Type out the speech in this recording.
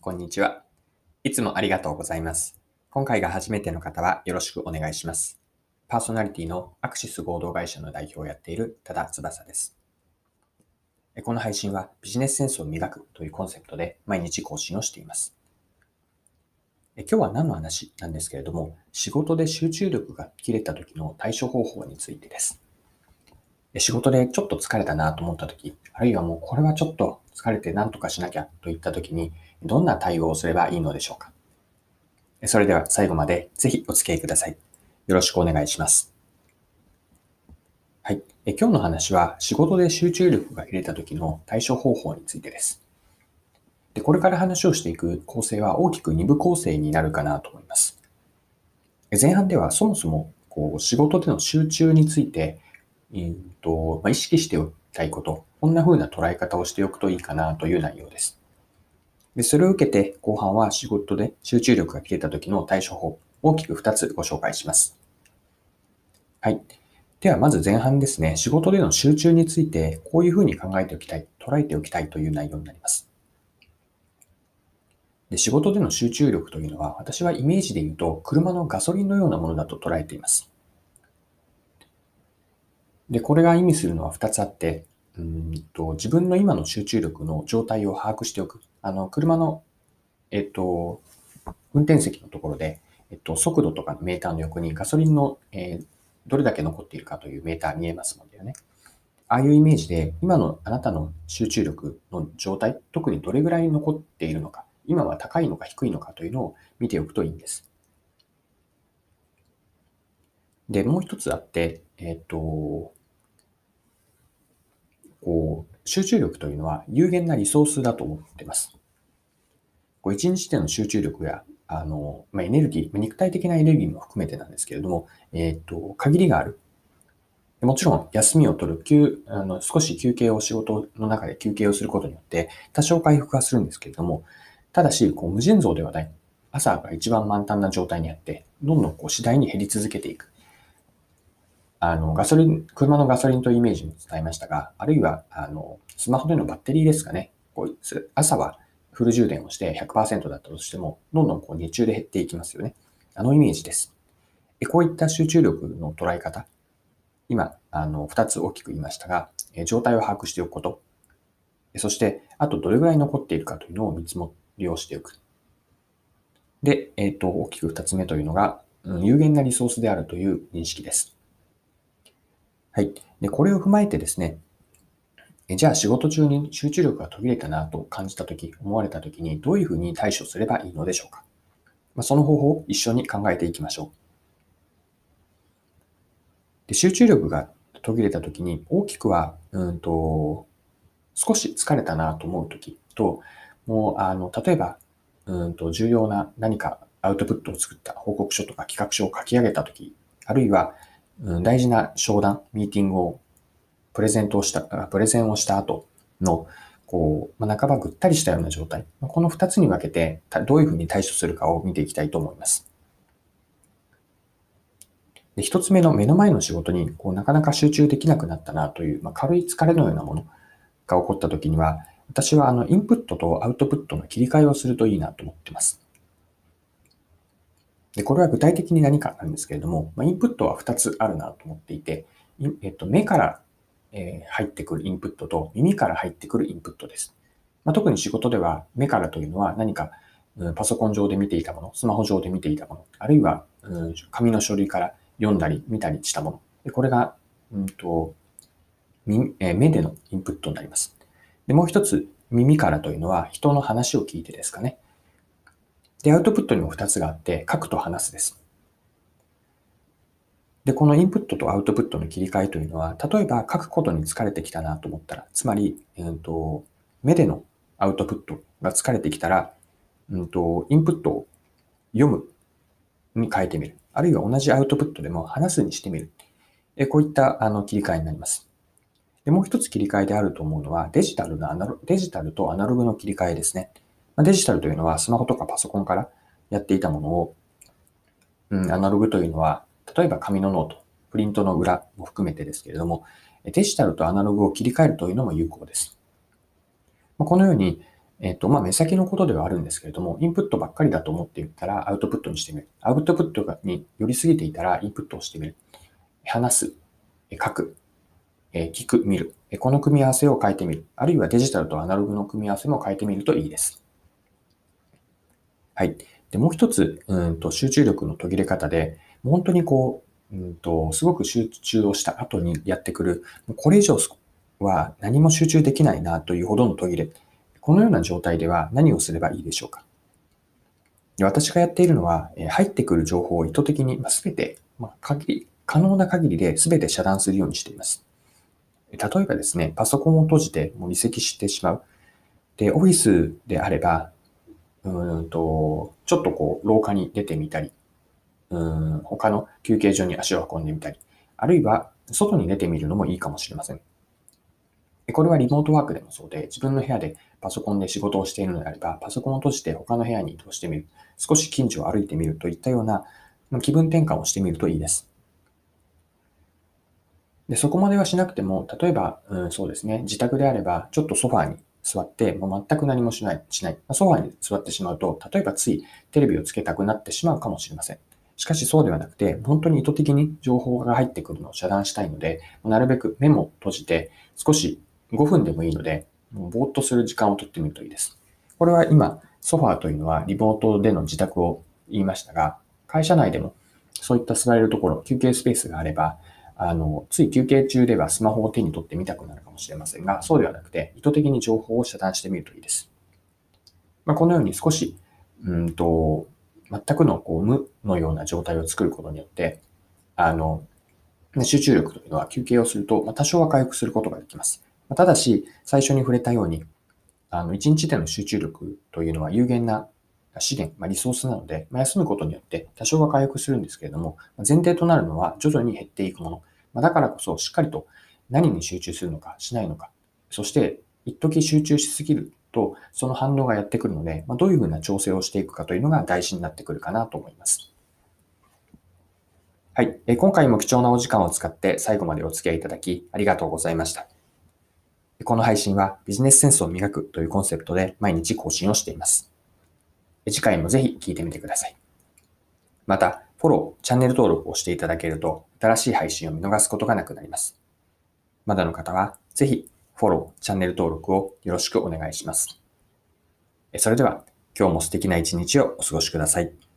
こんにちは。いつもありがとうございます。今回が初めての方はよろしくお願いします。パーソナリティのアクシス合同会社の代表をやっている多田翼です。この配信はビジネスセンスを磨くというコンセプトで毎日更新をしています。今日は何の話なんですけれども、仕事で集中力が切れた時の対処方法についてです。仕事でちょっと疲れたなと思った時、あるいはもうこれはちょっと疲れて何とかしなきゃといった時に、どんな対応をすればいいのでしょうか。それでは最後までぜひお付き合いください。よろしくお願いします。はい。今日の話は仕事で集中力が入れた時の対処方法についてです。でこれから話をしていく構成は大きく2部構成になるかなと思います。前半ではそもそもこう仕事での集中について、えーとまあ、意識しておきたいこと、こんな風な捉え方をしておくといいかなという内容です。でそれを受けて後半は仕事で集中力が切れた時の対処法、大きく2つご紹介します。はい。ではまず前半ですね、仕事での集中についてこういうふうに考えておきたい、捉えておきたいという内容になります。で仕事での集中力というのは私はイメージで言うと車のガソリンのようなものだと捉えています。で、これが意味するのは2つあって、うんと自分の今の集中力の状態を把握しておく。あの、車の、えっと、運転席のところで、えっと、速度とかのメーターの横にガソリンの、えー、どれだけ残っているかというメーター見えますもんだよね。ああいうイメージで、今のあなたの集中力の状態、特にどれぐらい残っているのか、今は高いのか低いのかというのを見ておくといいんです。で、もう一つあって、えっと、こう、集中力というのは有限なリソースだと思っています。こう一日での集中力や、あの、まあ、エネルギー、肉体的なエネルギーも含めてなんですけれども、えっ、と、限りがある。もちろん、休みを取る、休、あの、少し休憩を仕事の中で休憩をすることによって、多少回復はするんですけれども、ただし、こう、無尽蔵ではない。朝が一番満タンな状態にあって、どんどんこう次第に減り続けていく。あの、ガソリン、車のガソリンというイメージに伝えましたが、あるいは、あの、スマホでのバッテリーですかね。こう朝はフル充電をして100%だったとしても、どんどんこう日中で減っていきますよね。あのイメージです。こういった集中力の捉え方、今、あの、2つ大きく言いましたが、状態を把握しておくこと、そして、あとどれぐらい残っているかというのを見積もりをしておく。で、えっ、と、大きく2つ目というのが、有限なリソースであるという認識です。はい。で、これを踏まえてですね、えじゃあ仕事中に集中力が途切れたなと感じたとき、思われたときにどういうふうに対処すればいいのでしょうか？まあ、その方法を一緒に考えていきましょう。で集中力が途切れたときに大きくは、うんと、少し疲れたなと思うときと、もう、あの、例えば、うんと、重要な何かアウトプットを作った報告書とか企画書を書き上げたとき、あるいは、大事な商談、ミーティングをプレゼントをした、プレゼンをした後の、こう、まあ、半ばぐったりしたような状態。この二つに分けて、どういうふうに対処するかを見ていきたいと思います。で一つ目の目の前の仕事に、こう、なかなか集中できなくなったなという、まあ、軽い疲れのようなものが起こった時には、私はあの、インプットとアウトプットの切り替えをするといいなと思っています。で、これは具体的に何かなんですけれども、まあ、インプットは2つあるなと思っていて、えっと、目からえ入ってくるインプットと耳から入ってくるインプットです。まあ、特に仕事では目からというのは何か、パソコン上で見ていたもの、スマホ上で見ていたもの、あるいは、紙の書類から読んだり見たりしたもの。でこれが、うんとえ目でのインプットになります。でもう一つ、耳からというのは人の話を聞いてですかね。で、アウトプットにも2つがあって、書くと話すです。で、このインプットとアウトプットの切り替えというのは、例えば書くことに疲れてきたなと思ったら、つまり、えーと、目でのアウトプットが疲れてきたら、うんと、インプットを読むに変えてみる。あるいは同じアウトプットでも話すにしてみる。えこういったあの切り替えになります。でもう一つ切り替えであると思うのは、デジタルのアナロデジタルとアナログの切り替えですね。まデジタルというのはスマホとかパソコンからやっていたものを、うん、アナログというのは例えば紙のノート、プリントの裏も含めてですけれども、デジタルとアナログを切り替えるというのも有効です。まこのように、えっ、と、まあ、目先のことではあるんですけれども、インプットばっかりだと思っていたらアウトプットにしてみる。アウトプットに寄りすぎていたらインプットをしてみる。話す、書く、聞く、見る。この組み合わせを変えてみる。あるいはデジタルとアナログの組み合わせも変えてみるといいです。はい。で、もう一つ、うんと集中力の途切れ方で、本当にこう、うんと、すごく集中をした後にやってくる、これ以上は何も集中できないなというほどの途切れ。このような状態では何をすればいいでしょうか私がやっているのは、入ってくる情報を意図的に全て、まあ、限り、可能な限りで全て遮断するようにしています。例えばですね、パソコンを閉じてもう離席してしまう。で、オフィスであれば、うんと、ちょっとこう、廊下に出てみたり、うん、他の休憩所に足を運んでみたり、あるいは外に出てみるのもいいかもしれません。これはリモートワークでもそうで、自分の部屋でパソコンで仕事をしているのであれば、パソコンを閉じて他の部屋に移動してみる。少し近所を歩いてみるといったような気分転換をしてみるといいです。で、そこまではしなくても、例えば、うん、そうですね、自宅であれば、ちょっとソファーに座って、もう全く何もしない、しない。ソファに座ってしまうと、例えばついテレビをつけたくなってしまうかもしれません。しかしそうではなくて、本当に意図的に情報が入ってくるのを遮断したいので、なるべく目も閉じて、少し5分でもいいので、もうぼーっとする時間をとってみるといいです。これは今、ソファーというのはリモートでの自宅を言いましたが、会社内でもそういった座れるところ、休憩スペースがあれば、あの、つい休憩中ではスマホを手に取ってみたくなるかもしれませんが、そうではなくて、意図的に情報を遮断してみるといいです。まあ、このように少し、うんと、全くのこう無のような状態を作ることによって、あの、集中力というのは休憩をすると、ま多少は回復することができます。ただし、最初に触れたように、あの、一日での集中力というのは有限な資源、まあ、リソースなので、まあ、休むことによって多少は回復するんですけれども、前提となるのは徐々に減っていくもの。まあ、だからこそしっかりと何に集中するのかしないのか、そして一時集中しすぎるとその反応がやってくるので、まあ、どういうふうな調整をしていくかというのが大事になってくるかなと思います。はい。今回も貴重なお時間を使って最後までお付き合いいただきありがとうございました。この配信はビジネスセンスを磨くというコンセプトで毎日更新をしています。次回もぜひ聴いてみてください。また、フォロー、チャンネル登録をしていただけると、新しい配信を見逃すことがなくなります。まだの方は、ぜひ、フォロー、チャンネル登録をよろしくお願いします。それでは、今日も素敵な一日をお過ごしください。